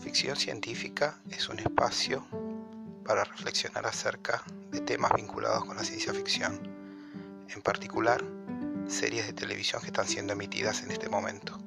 ficción científica es un espacio para reflexionar acerca de temas vinculados con la ciencia ficción, en particular series de televisión que están siendo emitidas en este momento.